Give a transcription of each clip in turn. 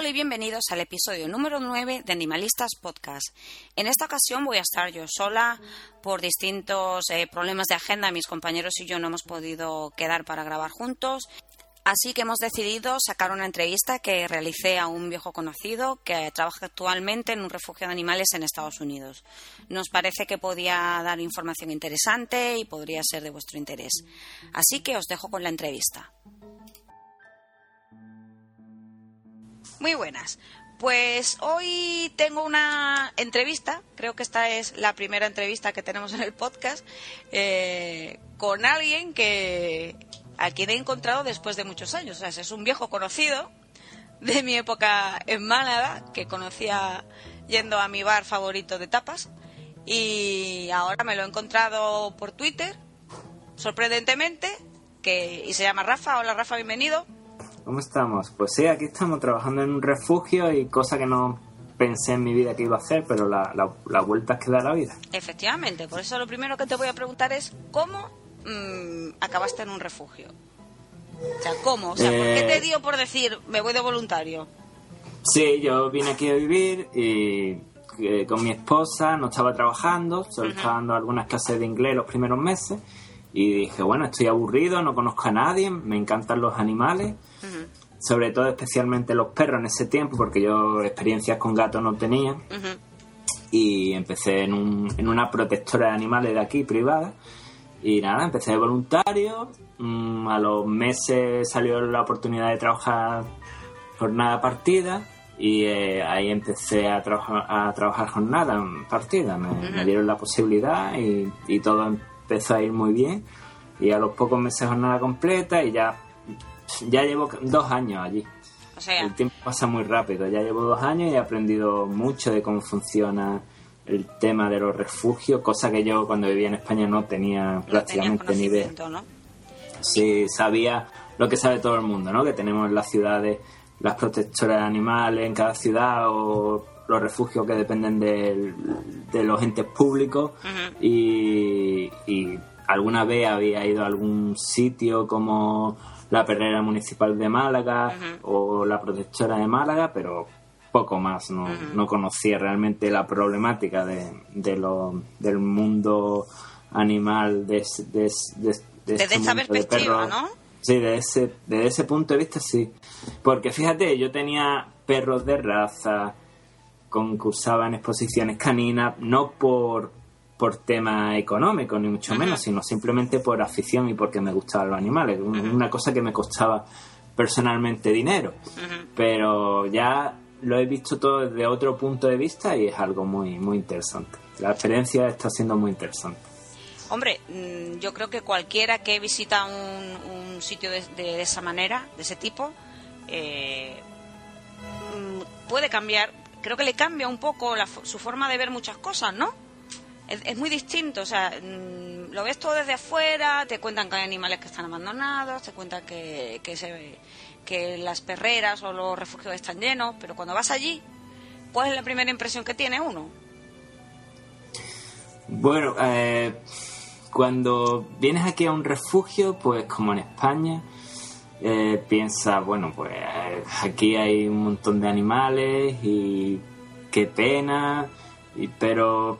Hola y bienvenidos al episodio número 9 de Animalistas Podcast. En esta ocasión voy a estar yo sola por distintos eh, problemas de agenda. Mis compañeros y yo no hemos podido quedar para grabar juntos. Así que hemos decidido sacar una entrevista que realicé a un viejo conocido que trabaja actualmente en un refugio de animales en Estados Unidos. Nos parece que podía dar información interesante y podría ser de vuestro interés. Así que os dejo con la entrevista. Muy buenas. Pues hoy tengo una entrevista, creo que esta es la primera entrevista que tenemos en el podcast, eh, con alguien que a quien he encontrado después de muchos años. O sea, es un viejo conocido de mi época en Málaga, que conocía yendo a mi bar favorito de tapas, y ahora me lo he encontrado por Twitter, sorprendentemente, que, y se llama Rafa. Hola Rafa, bienvenido. ¿Cómo estamos? Pues sí, aquí estamos trabajando en un refugio y cosa que no pensé en mi vida que iba a hacer, pero la, la, vuelta es que da la vida. Efectivamente, por eso lo primero que te voy a preguntar es cómo mm, acabaste en un refugio. O sea, ¿cómo? O sea, ¿por qué te eh, dio por decir me voy de voluntario? Sí, yo vine aquí a vivir y eh, con mi esposa no estaba trabajando, solo estaba dando algunas clases de inglés los primeros meses y dije, bueno, estoy aburrido, no conozco a nadie, me encantan los animales, sobre todo especialmente los perros en ese tiempo, porque yo experiencias con gatos no tenía. Y empecé en, un, en una protectora de animales de aquí, privada. Y nada, empecé de voluntario. Mm, a los meses salió la oportunidad de trabajar jornada partida. Y eh, ahí empecé a, trabajar a trabajar jornada partida. Me, dieron la posibilidad y, y todo empezó a ir muy bien y a los pocos meses jornada completa y ya, ya llevo dos años allí. El tiempo pasa muy rápido, ya llevo dos años y he aprendido mucho de cómo funciona el tema de los refugios, cosa que yo cuando vivía en España no tenía prácticamente ni idea. ¿no? Sí, sabía lo que sabe todo el mundo, ¿no? Que tenemos en las ciudades las protectoras de animales en cada ciudad o los refugios que dependen de, los entes públicos. Y, alguna vez había ido a algún sitio como la perrera municipal de Málaga o la protectora de Málaga, pero poco más, no, no conocía realmente la problemática de, del mundo animal de, de, desde esa perspectiva, ¿no? Sí, desde ese, desde ese punto de vista sí. Porque fíjate, yo tenía perros de raza, concursaba en exposiciones caninas, no por, por tema económico, ni mucho menos, sino simplemente por afición y porque me gustaban los animales. Una cosa que me costaba personalmente dinero. Pero ya lo he visto todo desde otro punto de vista y es algo muy, muy interesante. La experiencia está siendo muy interesante. Hombre, mm, yo creo que cualquiera que visita un, sitio de, esa manera, de ese tipo, eh, mm, puede cambiar creo que le cambia un poco su forma de ver muchas cosas, ¿no? Es, muy distinto, o sea, mm, lo ves todo desde afuera, te cuentan que hay animales que están abandonados, te cuentan que, que, se, las perreras o los refugios están llenos, pero cuando vas allí, ¿cuál es la primera impresión que tiene uno? Bueno, eh, cuando vienes aquí a un refugio, pues como en España, eh, piensa, bueno, pues aquí hay un montón de animales y qué pena, pero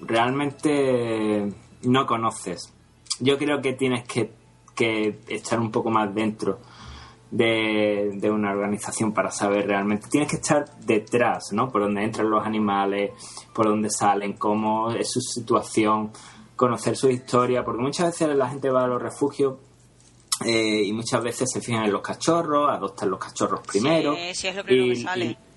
realmente no conoces. Yo creo que tienes que, que estar un poco más dentro de, de, una organización para saber realmente. Tienes que estar detrás, ¿no? Por donde entran los animales, por donde salen, cómo es su situación, conocer su historia, porque muchas veces la gente va a los refugios eh, y muchas veces se fijan en los cachorros, adoptan los cachorros primero.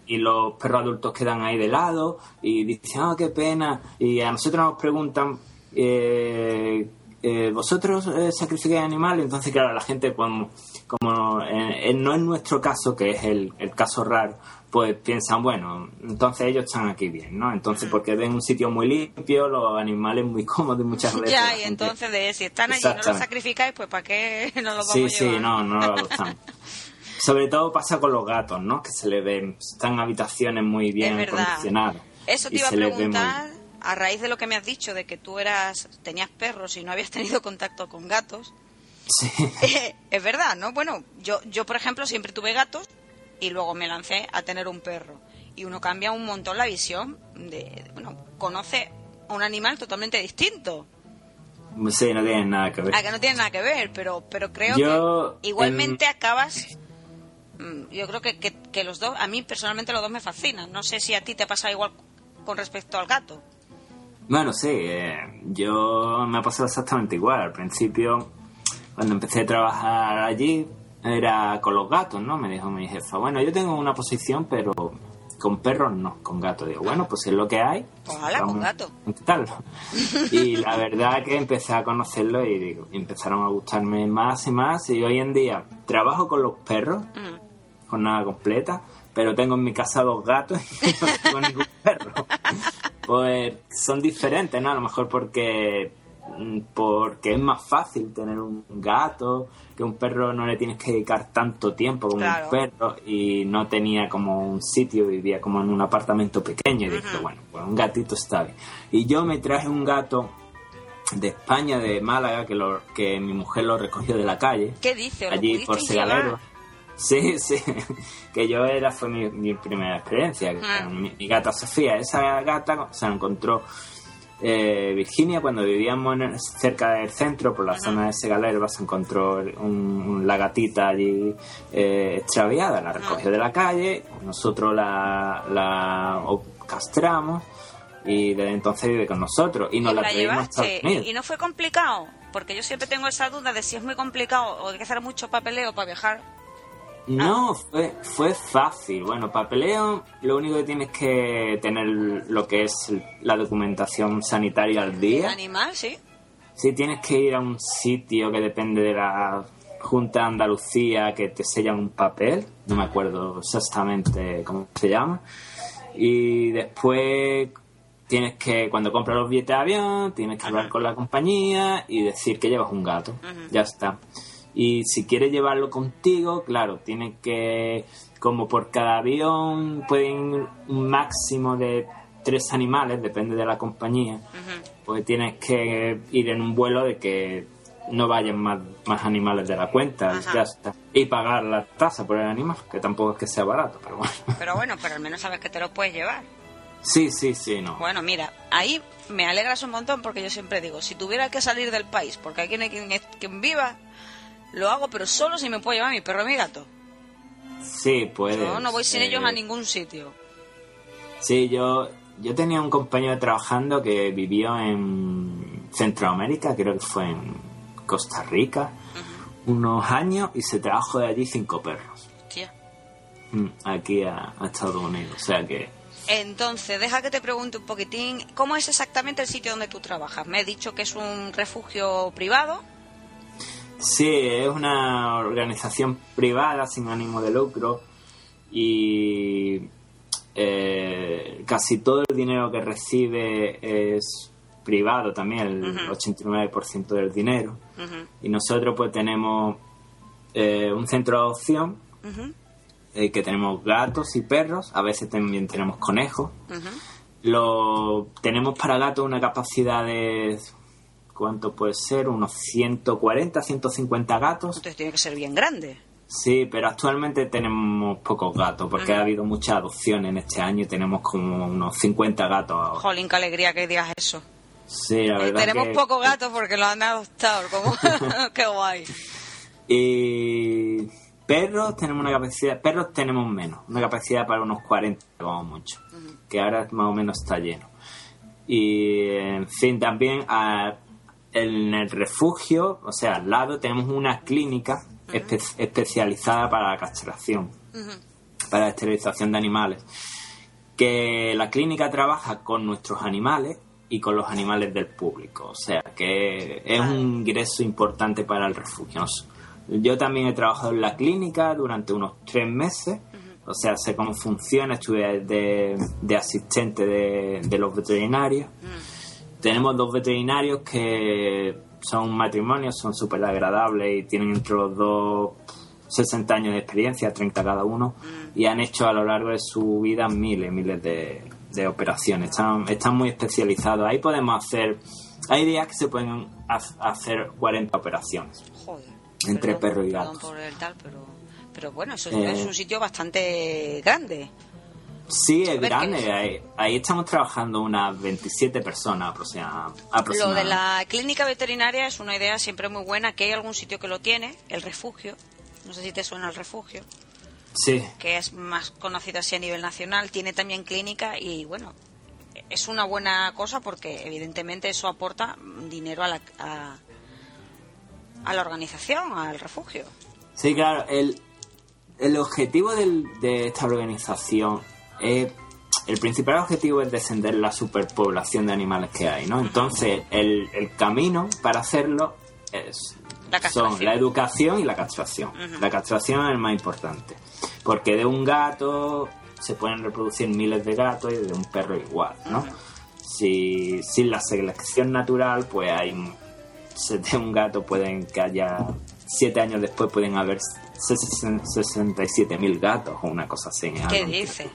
y, los perros adultos quedan ahí de lado y dicen, ah, qué pena. Y a nosotros nos preguntan, eh, eh, ¿vosotros sacrificáis animales? Entonces, claro, la gente, como, como no es nuestro caso, que es el, el caso raro, pues piensan, bueno, entonces ellos están aquí bien, ¿no? Entonces, porque ven un sitio muy limpio, los animales muy cómodos muchas veces. Ya, y entonces de si están allí y no los sacrificáis, pues ¿para qué no los vamos sí, a Sí, sí, no, no lo están. Sobre todo pasa con los gatos, ¿no? Que se le ven, están en habitaciones muy bien acondicionadas. Eso te iba a preguntar, a raíz de lo que me has dicho, de que tú eras tenías perros y no habías tenido contacto con gatos. Sí. es verdad, ¿no? Bueno, yo, yo, por ejemplo, siempre tuve gatos y luego me lancé a tener un perro. Y uno cambia un montón la visión de, bueno, conoce a un animal totalmente distinto. Sí, no tiene nada que ver. A que no tiene nada que ver, pero, pero creo que igualmente acabas mm, yo creo que, que, los dos, a mí personalmente los dos me fascinan. No sé si a ti te pasa igual con respecto al gato. Bueno, sí, eh, yo me ha pasado exactamente igual. Al principio, cuando empecé a trabajar allí, era con los gatos, ¿no? Me dijo mi jefa, bueno, yo tengo una posición, pero con perros no, con gatos. Digo, bueno, pues es lo que hay. Ojalá con gato. Y la verdad que empecé a conocerlo y digo, empezaron a gustarme más y más. Y hoy en día trabajo con los perros, mm. con nada completa, pero tengo en mi casa dos gatos y no tengo ningún perro. Pues son diferentes, ¿no? A lo mejor porque porque es más fácil tener un gato, que un perro no le tienes que dedicar tanto tiempo como un perro y no tenía como un sitio, vivía como en un apartamento pequeño y dije, bueno, pues un gatito está bien. Y yo me traje un gato de España, de Málaga, que, lo, que mi mujer lo recogió de la calle. ¿Qué dice? Allí por Segalero. Sí, sí, que yo era, fue mi, primera experiencia. Mi, mi, gata Sofía, esa gata se encontró eh, Virginia, cuando vivíamos cerca del centro, por la zona de Segalero, se encontró un, la gatita allí eh, extraviada, la recogió de la calle, nosotros la, la castramos y desde entonces vive con nosotros y nos la, traímos ¿Y no fue complicado? Porque yo siempre tengo esa duda de si es muy complicado o hay que hacer mucho papeleo para viajar no, fue, fue fácil. Bueno, papeleo, lo único que tienes que tener lo que es la documentación sanitaria al día. Animal, sí. Sí, tienes que ir a un sitio que depende de la Junta de Andalucía que te sellan un papel, no me acuerdo exactamente cómo se llama. Y después tienes que, cuando compras los billetes de avión, tienes que hablar con la compañía y decir que llevas un gato. Ya está. Y si quieres llevarlo contigo, claro, tienes que, como por cada avión pueden un máximo de tres animales, depende de la compañía, pues tienes que ir en un vuelo de que no vayan más, más animales de la cuenta, ya está. Y pagar la tasa por el animal, que tampoco es que sea barato, pero bueno. Pero bueno, pero al menos sabes que te lo puedes llevar. Sí, sí, sí, no. Bueno, mira, ahí me alegras un montón porque yo siempre digo, si tuviera que salir del país, porque aquí no hay quien, quien viva, lo hago, pero solo si me puedo llevar mi perro y mi gato. Sí, puede. Yo no voy sin ellos a ningún sitio. Sí, yo, yo tenía un compañero trabajando que vivió en Centroamérica, creo que fue en Costa Rica, unos años y se trajo de allí cinco perros. Tía. Mm, aquí a, a Estados Unidos, o sea que... Entonces, deja que te pregunte un poquitín, ¿cómo es exactamente el sitio donde tú trabajas? Me he dicho que es un refugio privado. Sí, es una organización privada sin ánimo de lucro y eh, casi todo el dinero que recibe es privado también, el 89% del dinero. Y nosotros pues tenemos eh, un centro de adopción, eh, que tenemos gatos y perros, a veces también tenemos conejos. Lo, tenemos para gatos una capacidad de ¿cuánto puede ser? Unos 140, 150 gatos. Entonces tiene que ser bien grande. Sí, pero actualmente tenemos pocos gatos porque ha habido mucha adopción en este año y tenemos como unos 50 gatos ahora. Jolín, qué alegría que digas eso. Sí, la eh, verdad. tenemos pocos gatos porque los han adoptado, como qué guay. Y perros tenemos una capacidad, perros tenemos menos, una capacidad para unos 40, vamos mucho, que ahora más o menos está lleno. Y en fin, también a en el refugio, o sea, al lado tenemos una clínica especializada para la castración, para la esterilización de animales. Que la clínica trabaja con nuestros animales y con los animales del público, o sea, que es un ingreso importante para el refugio. Yo también he trabajado en la clínica durante unos tres meses, o sea, sé cómo funciona, estuve de, asistente de, los veterinarios. Tenemos dos veterinarios que son matrimonios, son súper agradables y tienen entre los dos 60 años de experiencia, 30 cada uno, mm. y han hecho a lo largo de su vida miles, miles de, operaciones. Están, están muy especializados. Ahí podemos hacer, hay días que se pueden hacer 40 operaciones. Joder. Entre perro y gato. pero... Pero bueno, eso es Eh. un sitio bastante grande. Sí, es grande. Ahí, ahí estamos trabajando unas 27 personas aproxima- Lo de aproximadamente. la clínica veterinaria es una idea siempre muy buena, que hay algún sitio que lo tiene, el refugio. No sé si te suena el refugio, Sí, que es más conocido así a nivel nacional, tiene también clínica y bueno, es una buena cosa porque evidentemente eso aporta dinero a la, a, a la organización, al refugio. sí, claro. El, el objetivo del- de esta organización es... El principal objetivo es descender la superpoblación de animales que hay, ¿no? Entonces, el, el camino para hacerlo es, La son la educación y la castración. La castración es el más importante. Porque de un gato se pueden reproducir miles de gatos y de un perro igual, ¿no? si, sin la selección natural, pues hay de un gato pueden que haya siete años después pueden haber 67.000 gatos o una cosa así. ¿Qué dice?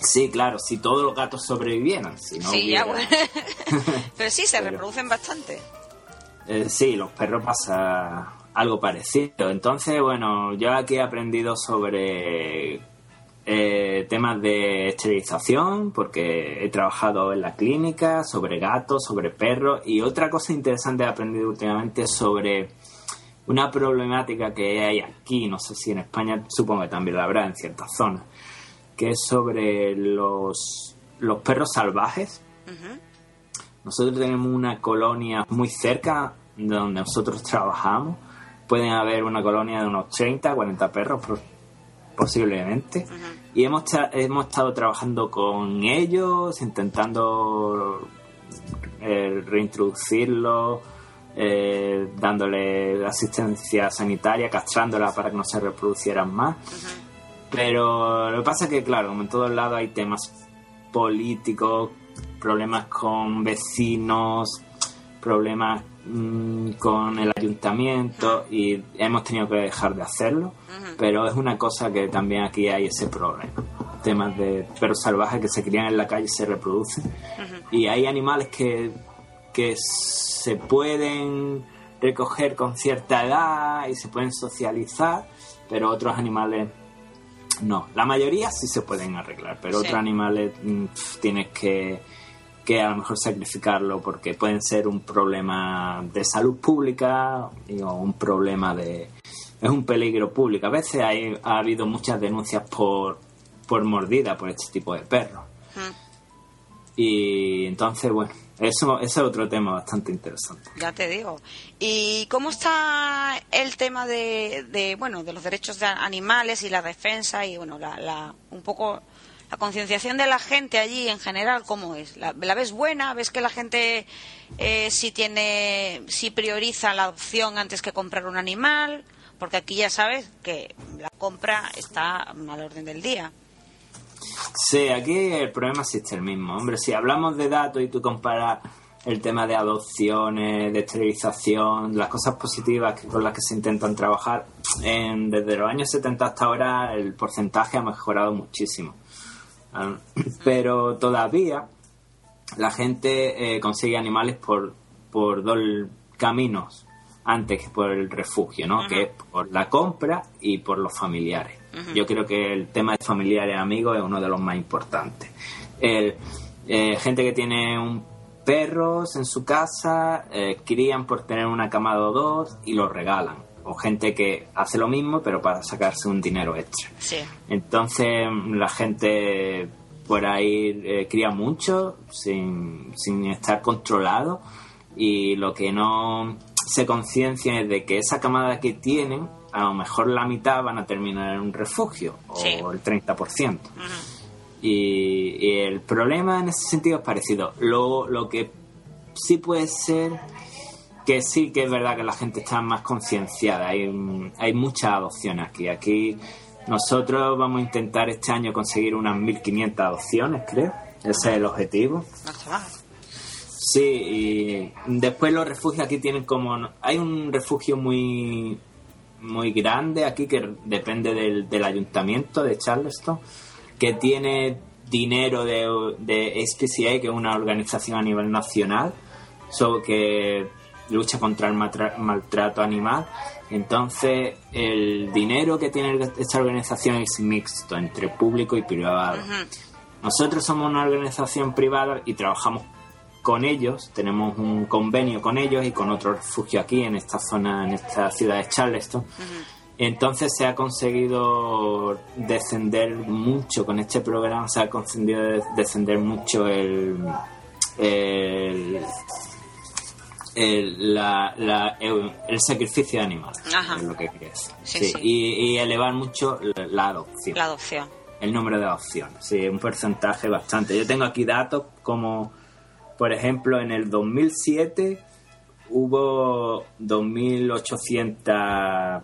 Sí, claro, si todos los gatos sobrevivieran, si no sí, ya, bueno. Pero sí, se Pero- reproducen bastante. Eh, sí, los perros pasa algo parecido. Entonces, bueno, yo aquí he aprendido sobre eh, temas de esterilización, porque he trabajado en la clínica, sobre gatos, sobre perros, y otra cosa interesante he aprendido últimamente sobre una problemática que hay aquí, no sé si en España, supongo que también la habrá en ciertas zonas, que es sobre los, los perros salvajes. Nosotros tenemos una colonia muy cerca de donde nosotros trabajamos. Pueden haber una colonia de unos 30, 40 perros posiblemente. Y hemos, hemos estado trabajando con ellos, intentando eh, reintroducirlos, eh, dándole asistencia sanitaria, castrándola para que no se reproducieran más. Pero lo que pasa es que, claro, como en todos lados hay temas políticos, problemas con vecinos, problemas mm, con el ayuntamiento y hemos tenido que dejar de hacerlo. Pero es una cosa que también aquí hay ese problema. Temas de perros salvajes que se crían en la calle y se reproducen. Y hay animales que, que se pueden recoger con cierta edad y se pueden socializar, pero otros animales no. La mayoría sí se pueden arreglar, pero Sí. otros animales mm, tienes que, que a lo mejor sacrificarlo porque pueden ser un problema de salud pública y- o un problema de... Es un peligro público. A veces hay, ha habido muchas denuncias por, por mordida por este tipo de perros. Mm. Y entonces, bueno, eso, ese es otro tema bastante interesante. Ya te digo. ¿Y cómo está el tema de, de, bueno, de los derechos de animales y la defensa y bueno, la, la un poco la concienciación de la gente allí en general cómo es? ¿La, la ves buena? ¿Ves que la gente eh, si tiene si prioriza la adopción antes que comprar un animal? Porque aquí ya sabes que la compra está al orden del día. Sí, aquí el problema existe el mismo. Hombre, si hablamos de datos y tú comparas el tema de adopciones, de esterilización, las cosas positivas que- con las que se intentan trabajar, en- desde los años 70 hasta ahora el porcentaje ha mejorado muchísimo. Ah, Pero todavía la gente eh, consigue animales por, por dos caminos antes que por el refugio, ¿no? Que es por la compra y por los familiares. Yo creo que el tema de familiares y amigos es uno de los más importantes. El, eh, gente que tiene un perros en su casa, eh, crían por tener una camada o dos y los regalan. O gente que hace lo mismo pero para sacarse un dinero extra. Sí. Entonces la gente por ahí eh, cría mucho sin, sin estar controlado y lo que no se conciencia es de que esa camada que tienen, a lo mejor la mitad van a terminar en un refugio Sí. o el 30%. Y, y el problema en ese sentido es parecido. Lo, lo que sí puede ser que sí que es verdad que la gente está más concienciada. Hay, mm, hay muchas adopciones aquí. Aquí nosotros vamos a intentar este año conseguir unas 1.500 adopciones, creo. Ese es el objetivo. Sí, y después los refugios aquí tienen como... Hay un refugio muy muy grande aquí que depende del, del ayuntamiento de Charleston, que tiene dinero de, de SPCA, que es una organización a nivel nacional, so que lucha contra el maltrato animal. Entonces, el dinero que tiene esta organización es mixto entre público y privado. Nosotros somos una organización privada y trabajamos con ellos, tenemos un convenio con ellos y con otro refugio aquí en esta zona, en esta ciudad de Charleston. Entonces se ha conseguido descender mucho con este programa, se ha conseguido descender mucho el, el, el, la, el, sacrificio de animales, es lo que. Sí, Y, elevar mucho la, adopción. La adopción. El número de adopciones, sí, un porcentaje bastante. Yo tengo aquí datos como, por ejemplo, en el 2007 hubo 2.800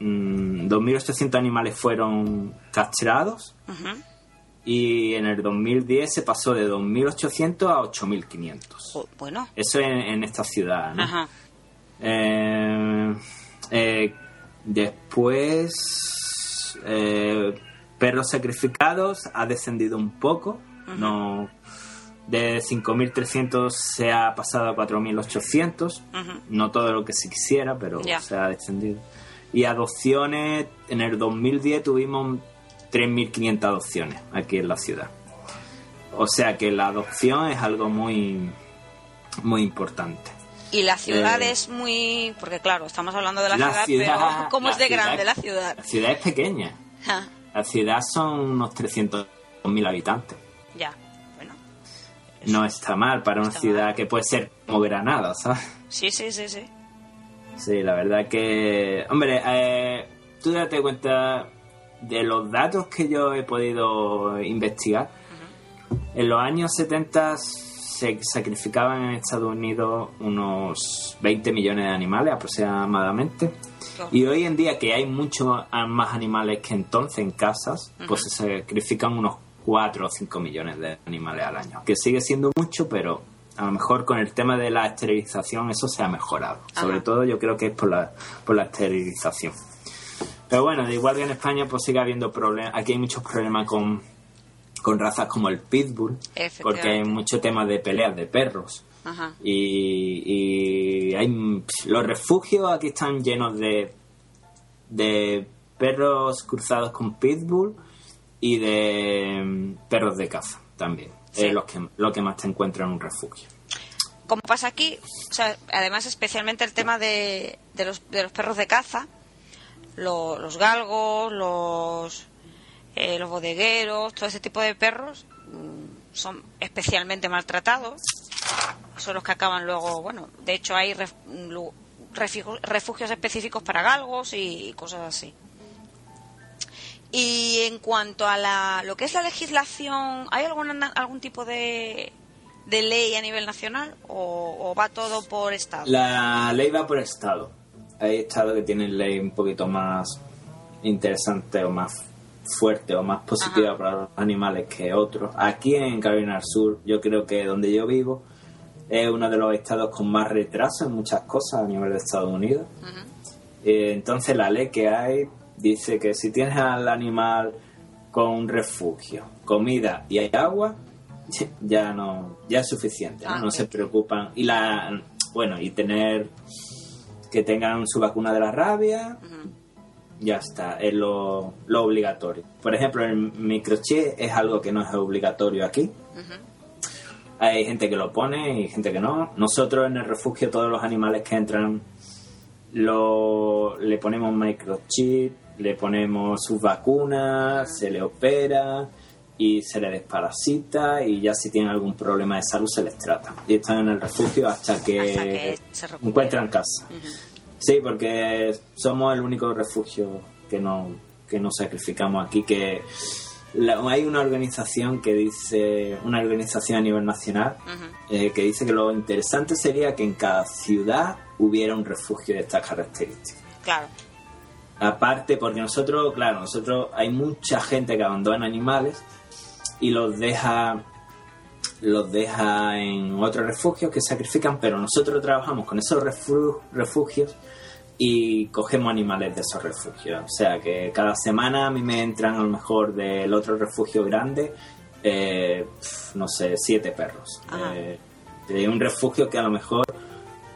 2.800 mm, animales fueron castrados. Y en el 2010 se pasó de 2.800 a 8.500. bueno. Eso en, esta ciudad, eh, eh, después, eh, perros sacrificados ha descendido un poco, no de 5.300 se ha pasado a 4.800, no todo lo que se quisiera, pero se ha descendido. Y adopciones, en el 2010 tuvimos 3.500 adopciones aquí en la ciudad. O sea que la adopción es algo muy, muy importante. Y la ciudad eh, es muy... Porque claro, estamos hablando de la, ciudad, pero ¿cómo es de grande la ciudad? La ciudad es pequeña. La ciudad son unos 300.000 habitantes. Ya. No está mal para una ciudad que puede ser como Granada, ¿sabes? Sí, sí, sí, sí. Sí, la verdad que... Hombre, eh, tú date cuenta de los datos que yo he podido investigar. En los años 70 se sacrificaban en Estados Unidos unos 20 millones de animales aproximadamente. Y hoy en día que hay muchos más animales que entonces en casas, pues se sacrifican unos 4 o 5 millones de animales al año. Que sigue siendo mucho, pero a lo mejor con el tema de la esterilización eso se ha mejorado. Sobre todo yo creo que es por la, por la esterilización. Pero bueno, de igual que en España pues sigue habiendo problemas. Aquí hay muchos problemas con, con razas como el pitbull, porque hay mucho tema de peleas de perros. Y, y hay los refugios aquí están llenos de, de perros cruzados con pitbull y de mm, perros de caza también es lo que, lo que más te encuentra en un refugio. Como pasa aquí, además especialmente el tema de, de, los, de los perros de caza, los galgos, los, eh, los bodegueros, todo ese tipo de perros mm, son especialmente maltratados. Son los que acaban luego, bueno, de hecho hay refugios específicos para galgos y cosas así. Y en cuanto a la, lo que es la legislación, ¿hay algún, algún tipo de, de ley a nivel nacional o, va todo por estado? La ley va por estado. Hay estados que tienen ley un poquito más interesante o más fuerte o más positiva para los animales que otros. Aquí en Carolina del Sur, yo creo que donde yo vivo es uno de los estados con más retraso en muchas cosas a nivel de Estados Unidos. Eh, entonces la ley que hay dice que si tienes al animal con un refugio, comida y hay agua, ya no ya es suficiente, no, ah, se preocupan y la bueno, y tener que tengan su vacuna de la rabia, ya está, es lo, obligatorio. Por ejemplo, el microchip es algo que no es obligatorio aquí. Hay gente que lo pone y gente que no. Nosotros en el refugio todos los animales que entran lo, le ponemos microchip le ponemos sus vacunas, se le opera y se le desparasita y ya si tienen algún problema de salud se les trata. Y están en el refugio hasta que, encuentran casa. Sí, porque somos el único refugio que no, que no sacrificamos aquí, que hay una organización que dice, una organización a nivel nacional, eh, que dice que lo interesante sería que en cada ciudad hubiera un refugio de estas características. Claro. Aparte, porque nosotros, claro, nosotros hay mucha gente que abandona animales y los deja los deja en otros refugios que sacrifican, pero nosotros trabajamos con esos refugios y cogemos animales de esos refugios. O sea que cada semana a mí me entran a lo mejor del otro refugio grande, eh, no sé, siete perros. Eh, de un refugio que a lo mejor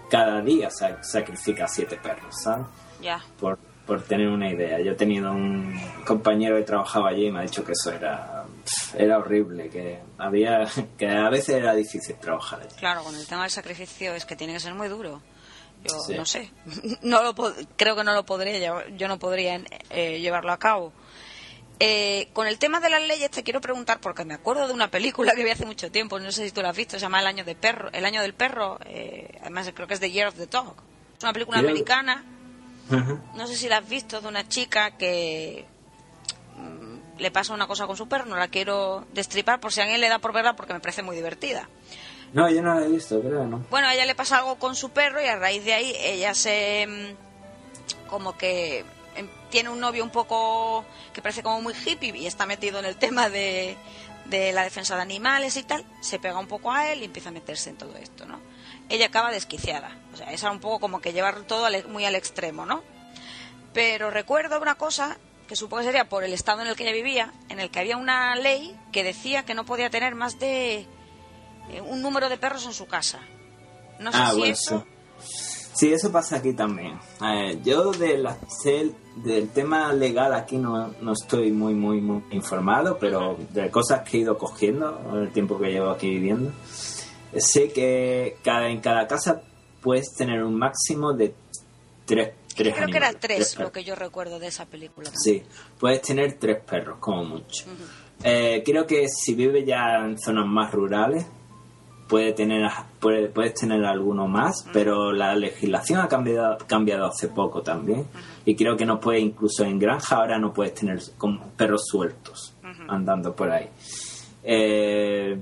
cada día sacrifica siete perros, ¿sabes? Ya. Por, por tener una idea. Yo he tenido un compañero que trabajaba allí y me ha dicho que eso era era horrible, que había que a veces era difícil trabajar allí. Claro, con el tema del sacrificio es que tiene que ser muy duro. Yo no sé, no lo creo que no lo podría, yo no podría eh, llevarlo a cabo. Eh, con el tema de las leyes te quiero preguntar porque me acuerdo de una película que vi hace mucho tiempo, no sé si tú la has visto, se llama El año de perro, El año del perro, eh, además creo que es The Year of the Dog. Es una película americana. No sé si la has visto de una chica que mm, le pasa una cosa con su perro, no la quiero destripar por si a alguien le da por verla porque me parece muy divertida. No, yo no la he visto, creo, ¿no? Bueno, a ella le pasa algo con su perro y a raíz de ahí ella se mm, como que Em, tiene un novio un poco que parece como muy hippie y está metido en el tema de, de la defensa de animales y tal, se pega un poco a él y empieza a meterse en todo esto, ¿no? Ella acaba desquiciada, o sea, es un poco como que llevar todo muy al extremo, ¿no? Pero recuerdo una cosa que supongo que sería por el estado en el que ella vivía, en el que había una ley que decía que no podía tener más de eh, un número de perros en su casa. No sé ah, si eso... Sí, eso pasa aquí también. yo de la, del tema legal aquí no, no, estoy muy, muy, muy informado, pero de cosas que he ido cogiendo en el tiempo que llevo aquí viviendo, sé que cada, en cada casa puedes tener un máximo de tres, tres Creo que era tres, lo que yo recuerdo de esa película. Sí, puedes tener tres perros, como mucho. Eh, creo que si vives ya en zonas más rurales, puede tener puedes tener alguno más, pero la legislación ha cambiado, cambiado hace poco también. Y creo que no puedes, incluso en granja, ahora no puedes tener perros sueltos andando por ahí. Eh,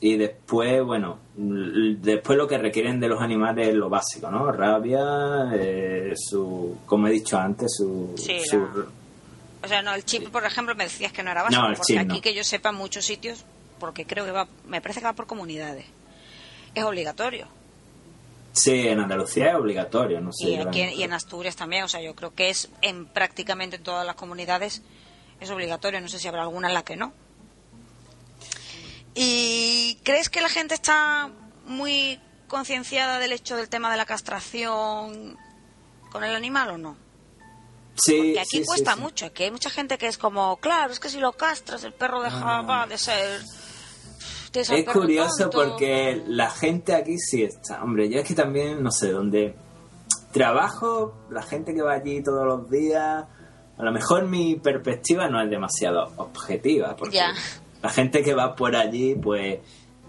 y después, bueno, después lo que requieren de los animales es lo básico, ¿no? Rabia, eh, su, como he dicho antes, su... O sea, no, el chip, por ejemplo, me decías que no era básico, porque aquí que yo sepa muchos sitios porque creo que va, me parece que va por comunidades. Es obligatorio. Sí, en Andalucía es obligatorio, no sé. Y, aquí, y en Asturias también, o sea, yo creo que es en prácticamente todas las comunidades es obligatorio, no sé si habrá alguna en la que no. ¿Y crees que la gente está muy concienciada del hecho del tema de la castración con el animal o no? Sí, Porque aquí cuesta mucho, aquí hay mucha gente que es como, claro, es que si lo castras el perro deja de ser es curioso porque la gente aquí sí está. Hombre, yo es que también, no sé, dónde trabajo, la gente que va allí todos los días, a lo mejor mi perspectiva no es demasiado objetiva, porque la gente que va por allí, pues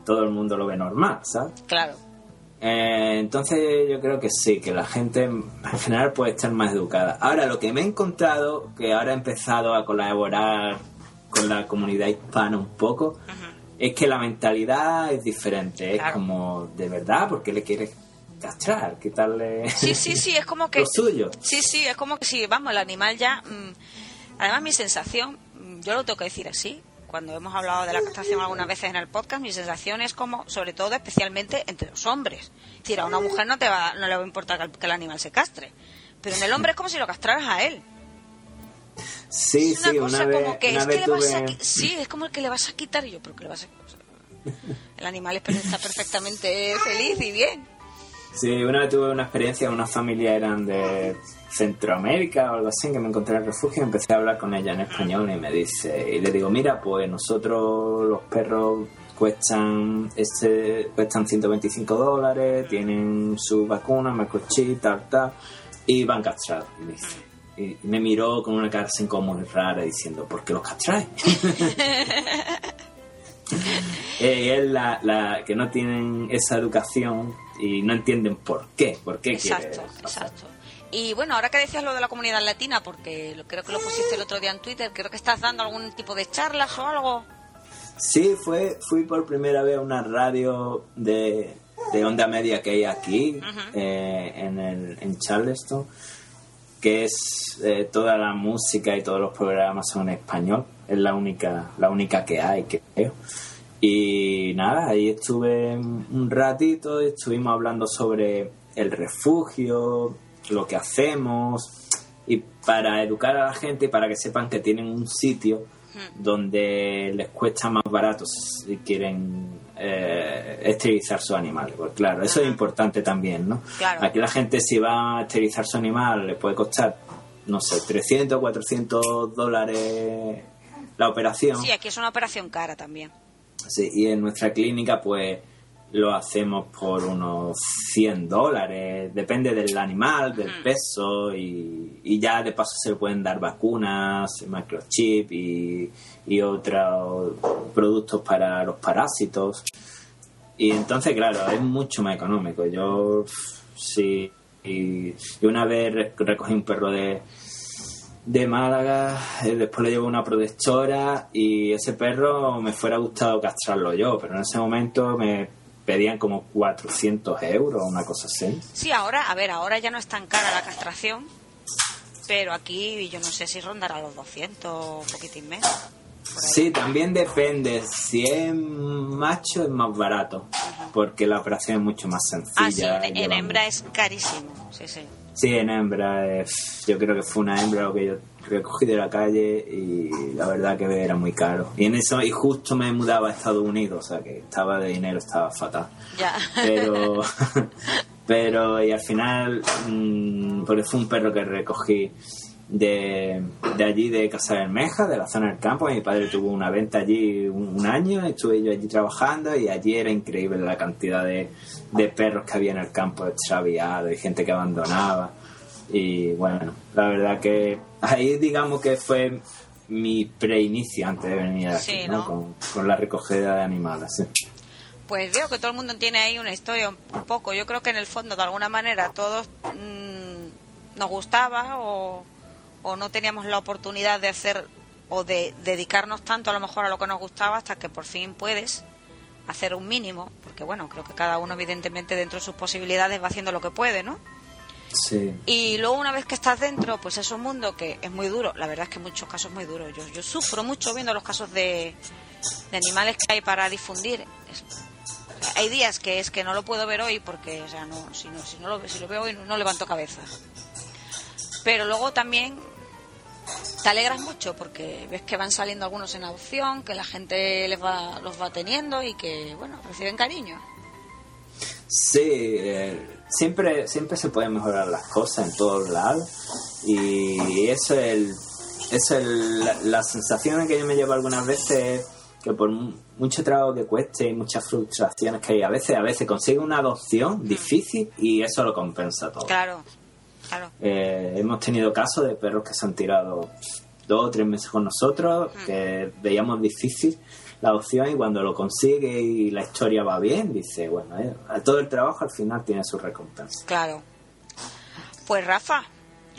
todo el mundo lo ve normal, ¿sabes? Claro. Eh, entonces yo creo que sí, que la gente en general puede estar más educada. Ahora, lo que me he encontrado, que ahora he empezado a colaborar con la comunidad hispana un poco, es que la mentalidad es diferente. Es como, ¿de verdad? ¿Por qué le quieres castrar? ¿Quitarle sí, sí, sí, es como que... lo suyo? Sí, sí, es como que si, vamos, el animal ya... Mm, además, mi sensación, mm, yo lo tengo que decir así, cuando hemos hablado de la castración algunas veces en el podcast, mi sensación es como, sobre todo, especialmente entre los hombres. Es decir, a una mujer no, te va, no le va a importar que el animal se castre. Pero en el hombre es como si lo castraras a él. Sí, sí, una vez, como que, es que le vas a, sí, es como el que le vas a quitar y yo, pero que le vas a el animal está perfectamente feliz y bien. Sí, una vez tuve una experiencia, una familia eran de Centroamérica o algo así, que me encontré en el refugio y empecé a hablar con ella en español y me dice, y le digo, mira, pues nosotros los perros cuestan este cuestan 125 dólares, tienen su vacuna, microchip, tal, tal, y van castrados. Y me dice, y me miró con una cara como muy rara diciendo, ¿por qué los castráis? eh, es la, la, que no tienen esa educación y no entienden por qué, por qué exacto, exacto. Y bueno, ahora que decías lo de la comunidad latina, porque creo que lo pusiste el otro día en Twitter, creo que estás dando algún tipo de charlas o algo. Sí, fue, fui por primera vez a una radio de, de onda media que hay aquí, eh, en, el, en Charleston que es eh, toda la música y todos los programas son en español. Es la única, la única que hay, creo. Y nada, ahí estuve un ratito, estuvimos hablando sobre el refugio, lo que hacemos, y para educar a la gente, para que sepan que tienen un sitio donde les cuesta más barato si quieren eh, esterilizar su animal. Pues claro, eso es importante también, ¿no? Claro. Aquí la gente si va a esterilizar su animal le puede costar, no sé, 300, 400 dólares la operación. Sí, aquí es una operación cara también. Sí, y en nuestra clínica pues lo hacemos por unos 100 dólares, depende del animal, del Mm. peso y, y ya de paso se le pueden dar vacunas, microchip y, y otros productos para los parásitos. Y entonces, claro, es mucho más económico. Yo, sí, y, y una vez re- recogí un perro de, de Málaga, eh, después le llevo una protectora y ese perro me fuera gustado castrarlo yo, pero en ese momento me pedían como 400 euros, una cosa así. Sí, ahora, a ver, ahora ya no es tan cara la castración, pero aquí yo no sé si rondará los 200 un poquitín menos. Sí, también depende. Si es macho es más barato, porque la operación es mucho más sencilla. Ah, sí, en, hembra es carísimo, sí, sí. Sí, en hembra. yo creo que fue una hembra lo que yo recogí de la calle y la verdad que era muy caro. Y en eso, y justo me mudaba a Estados Unidos, o sea que estaba de dinero, estaba fatal. Ya. Pero, pero y al final, mm, porque fue un perro que recogí de, de allí, de Casa Bermeja, de la zona del campo. Mi padre tuvo una venta allí un, un año, estuve yo allí trabajando y allí era increíble la cantidad de, de perros que había en el campo extraviados y gente que abandonaba. Y bueno, la verdad que ahí digamos que fue mi preinicio antes de venir aquí, Sí, ¿no? ¿no? Con, con la recogida de animales. sí. Pues veo que todo el mundo tiene ahí una historia un un poco. Yo creo que en el fondo, de alguna manera, todos mm, nos gustaba o, o no teníamos la oportunidad de hacer o de dedicarnos tanto a lo mejor a lo que nos gustaba hasta que por fin puedes hacer un mínimo. Porque bueno, creo que cada uno evidentemente dentro de sus posibilidades va haciendo lo que puede, ¿no? Sí. Y luego una vez que estás dentro, pues es un mundo que es muy duro. La verdad es que en muchos casos es muy duro. Yo, yo sufro mucho viendo los casos de, de animales que hay para difundir. Es- hay días que es que no lo puedo ver hoy porque, o sea, no, si, no, si, no lo, si lo veo hoy no, no levanto cabeza. Pero luego también te alegras mucho porque ves que van saliendo algunos en adopción, que la gente les va, los va teniendo y que, bueno, reciben cariño. Sí, eh, siempre, siempre se pueden mejorar las cosas en todos lados y eso es, el, eso es el- la, la sensación que yo me llevo algunas veces que por mu- mucho trabajo que cueste y muchas frustraciones que hay a veces, a veces consigue una adopción difícil y eso lo compensa todo. Claro, claro. Eh, hemos tenido casos de perros que se han tirado dos o tres meses con nosotros, que veíamos difícil la adopción y cuando lo consigue y la historia va bien, dice, bueno, eh, todo el trabajo al final tiene su recompensa. Claro. Pues Rafa,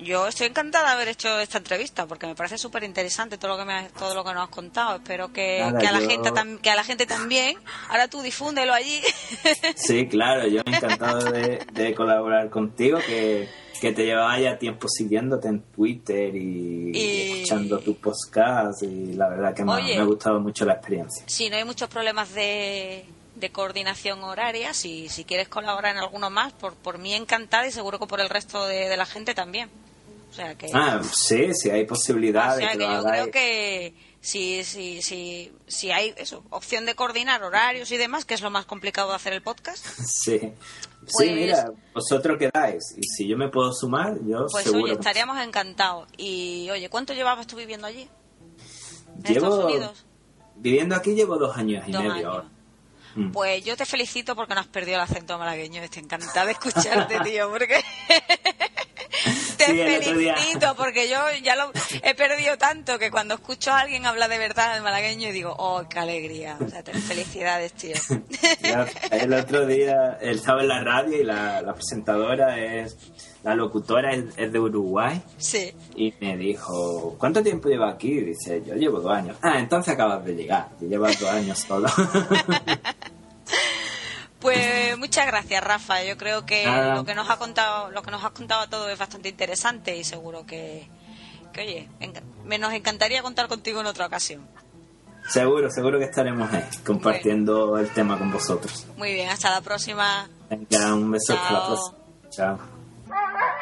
yo estoy encantada de haber hecho esta entrevista porque me parece súper interesante todo lo que me has- todo lo que nos has contado. Espero que, a la yo- gente tam- que a la gente también. Ahora tú difúndelo allí. Sí, claro, yo encantado de, de colaborar contigo, que, que te llevaba ya tiempo siguiéndote en Twitter y, Y- escuchando tus podcasts y la verdad que me, ha- Oye. me ha gustado mucho la experiencia. si no hay muchos problemas de, de coordinación horaria, si, si quieres colaborar en alguno más, por, por mí encantada y seguro que por el resto de, de la gente también. O sea que, Ah, sí, sí hay posibilidad o sea de que, que lo yo creo que si, si, si, si hay eso, opción de coordinar horarios y demás, que es lo más complicado de hacer el podcast, Sí. Pues- sí, mira, vosotros quedáis. Y si yo me puedo sumar, yo Pues seguro. oye, estaríamos encantados. Y oye, ¿cuánto llevabas tú viviendo allí? ¿En Estados Llevo. Unidos? Viviendo aquí llevo dos años y Dos medio años. ahora. Mm. Pues yo te felicito porque no has perdido el acento malagueño. Estoy encantada de escucharte, tío, porque te Sí, felicito porque yo ya lo he perdido tanto que cuando escucho a alguien hablar de verdad el malagueño digo, oh, qué alegría. O sea, te- felicidades, tío. Ya, el otro día él estaba en la radio y la, la presentadora es. La locutora es, es de Uruguay Sí. y me dijo: ¿Cuánto tiempo lleva aquí? Dice: Yo llevo dos años. Ah, entonces acabas de llegar. Llevas dos años solo. Pues muchas gracias, Rafa. Yo creo que Nada. lo que nos ha contado, lo que nos has contado todo es bastante interesante y seguro que, que oye, me nos encantaría contar contigo en otra ocasión. seguro, seguro que estaremos ahí compartiendo el tema con vosotros. Muy bien, hasta la próxima. Venga, un beso hasta la Chao. próxima. Chao.